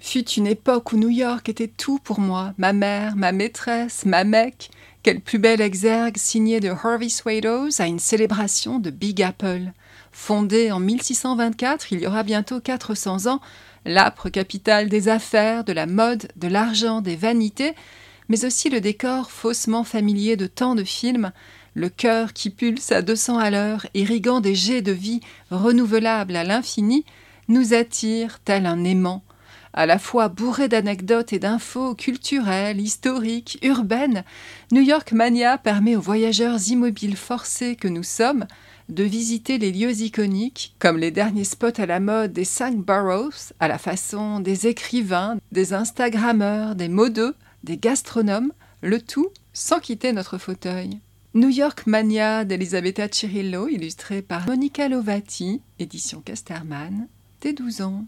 Fut une époque où New York était tout pour moi, ma mère, ma maîtresse, ma mec. Quel plus bel exergue signé de Harvey Swados à une célébration de Big Apple. Fondée en 1624, il y aura bientôt 400 ans, l'âpre capitale des affaires, de la mode, de l'argent, des vanités, mais aussi le décor faussement familier de tant de films, le cœur qui pulse à 200 à l'heure, irriguant des jets de vie renouvelables à l'infini, nous attire tel un aimant, à la fois bourré d'anecdotes et d'infos culturelles, historiques, urbaines. New York Mania permet aux voyageurs immobiles forcés que nous sommes de visiter les lieux iconiques, comme les derniers spots à la mode des cinq boroughs, à la façon des écrivains, des Instagrammeurs, des modeux, des gastronomes, le tout sans quitter notre fauteuil. New York Mania d'Elisabetta Cirillo, illustré par Monica Lovati, édition Casterman, dès 12 ans.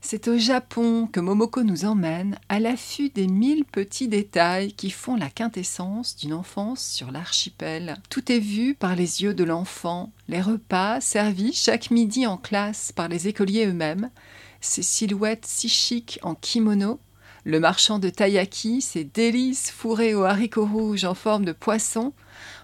C'est au Japon que Momoko nous emmène à l'affût des mille petits détails qui font la quintessence d'une enfance sur l'archipel. Tout est vu par les yeux de l'enfant, les repas servis chaque midi en classe par les écoliers eux-mêmes, ces silhouettes si en kimono, le marchand de taiyaki, ses délices fourrées aux haricots rouges en forme de poisson,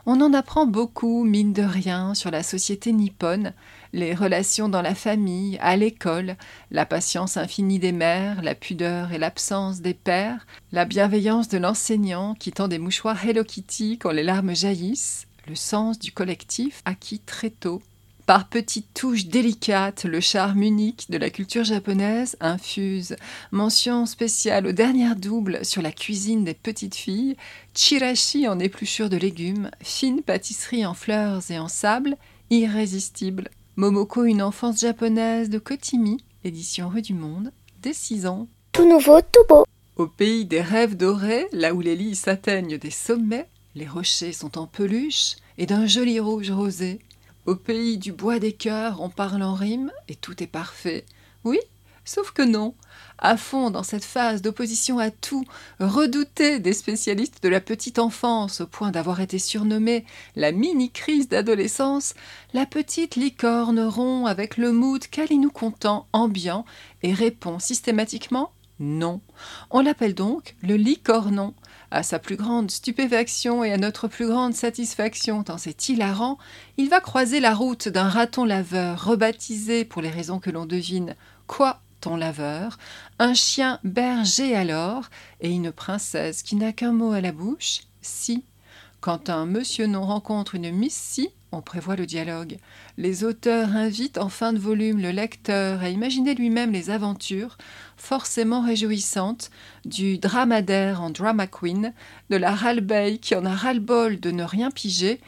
on en apprend beaucoup, mine de rien, sur la société nippone, les relations dans la famille, à l'école, la patience infinie des mères, la pudeur et l'absence des pères, la bienveillance de l'enseignant qui tend des mouchoirs Hello Kitty quand les larmes jaillissent, le sens du collectif acquis très tôt. Par petites touches délicates, le charme unique de la culture japonaise infuse. Mention spéciale au dernier double sur la cuisine des petites filles, chirashi en épluchure de légumes, fine pâtisserie en fleurs et en sable, irrésistible. Momoko, une enfance japonaise de Kotimi, édition Rue du Monde, dès 6 ans. Tout nouveau, tout beau. Au pays des rêves dorés, là où les lits s'atteignent des sommets, les rochers sont en peluche et d'un joli rouge rosé. Au pays du bois des cœurs, on parle en rime et tout est parfait. Oui, sauf que non. À fond dans cette phase d'opposition à tout, redoutée des spécialistes de la petite enfance au point d'avoir été surnommée la mini-crise d'adolescence, la petite licorne rompt avec le mood câlinou content ambiant et répond systématiquement non. On l'appelle donc le licornon. À sa plus grande stupéfaction et à notre plus grande satisfaction, tant c'est hilarant, il va croiser la route d'un raton laveur, rebaptisé, pour les raisons que l'on devine, quoi laveur, un chien berger alors, et une princesse qui n'a qu'un mot à la bouche, si. Quand un monsieur non rencontre une miss on prévoit le dialogue. Les auteurs invitent en fin de volume le lecteur à imaginer lui-même les aventures, forcément réjouissantes, du dramadaire en drama queen, de la ralbeille qui en a ras-le-bol de ne rien piger,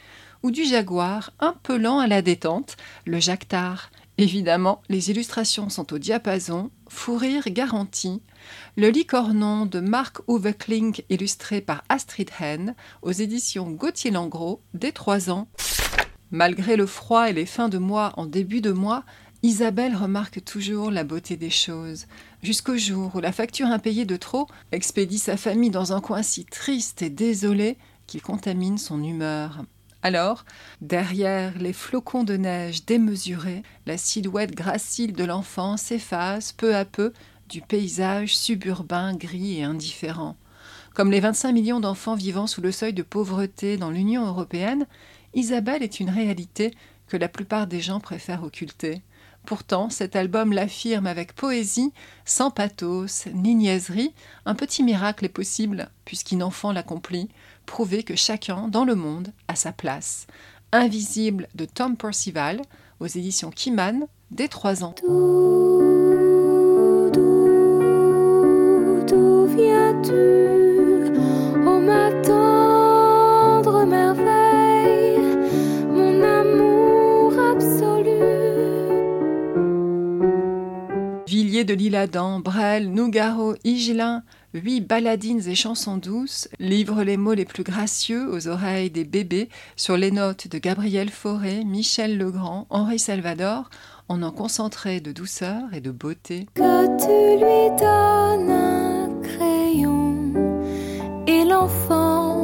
ou du jaguar un peu lent à la détente, le jactard. Évidemment, les illustrations sont au diapason, fou rire garanti. Le licornon de Marc Uwe Kling, illustré par Astrid Hen, aux éditions Gauthier Langros, dès 3 ans. Malgré le froid et les fins de mois en début de mois, Isabelle remarque toujours la beauté des choses, jusqu'au jour où la facture impayée de trop expédie sa famille dans un coin si triste et désolé qu'il contamine son humeur. Alors, derrière les flocons de neige démesurés, la silhouette gracile de l'enfant s'efface peu à peu du paysage suburbain gris et indifférent. Comme les 25 millions d'enfants vivant sous le seuil de pauvreté dans l'Union européenne, Isabelle est une réalité que la plupart des gens préfèrent occulter. Pourtant, cet album l'affirme avec poésie, sans pathos ni niaiserie. Un petit miracle est possible, puisqu'un enfant l'accomplit, prouver que chacun dans le monde a sa place. Invisible de Tom Percival, aux éditions Kiman, dès 3 ans. De l'Isle-Adam, Brel, Nougaro, Higelin, huit baladines et chansons douces livrent les mots les plus gracieux aux oreilles des bébés sur les notes de Gabriel Fauré, Michel Legrand, Henri Salvador, en en concentré de douceur et de beauté. Que tu lui donnes un crayon et l'enfant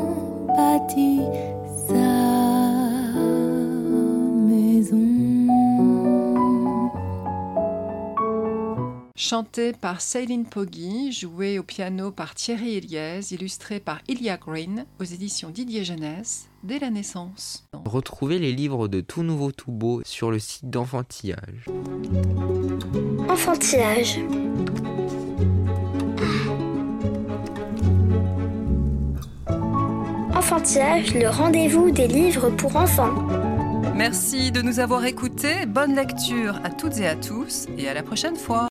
chanté par Céline Poggi, joué au piano par Thierry Eliès, illustré par Ilia Green aux éditions Didier Jeunesse dès la naissance. Retrouvez les livres de Tout Nouveau Tout Beau sur le site d'Enfantillage. Enfantillage. Enfantillage, le rendez-vous des livres pour enfants. Merci de nous avoir écoutés, bonne lecture à toutes et à tous et à la prochaine fois.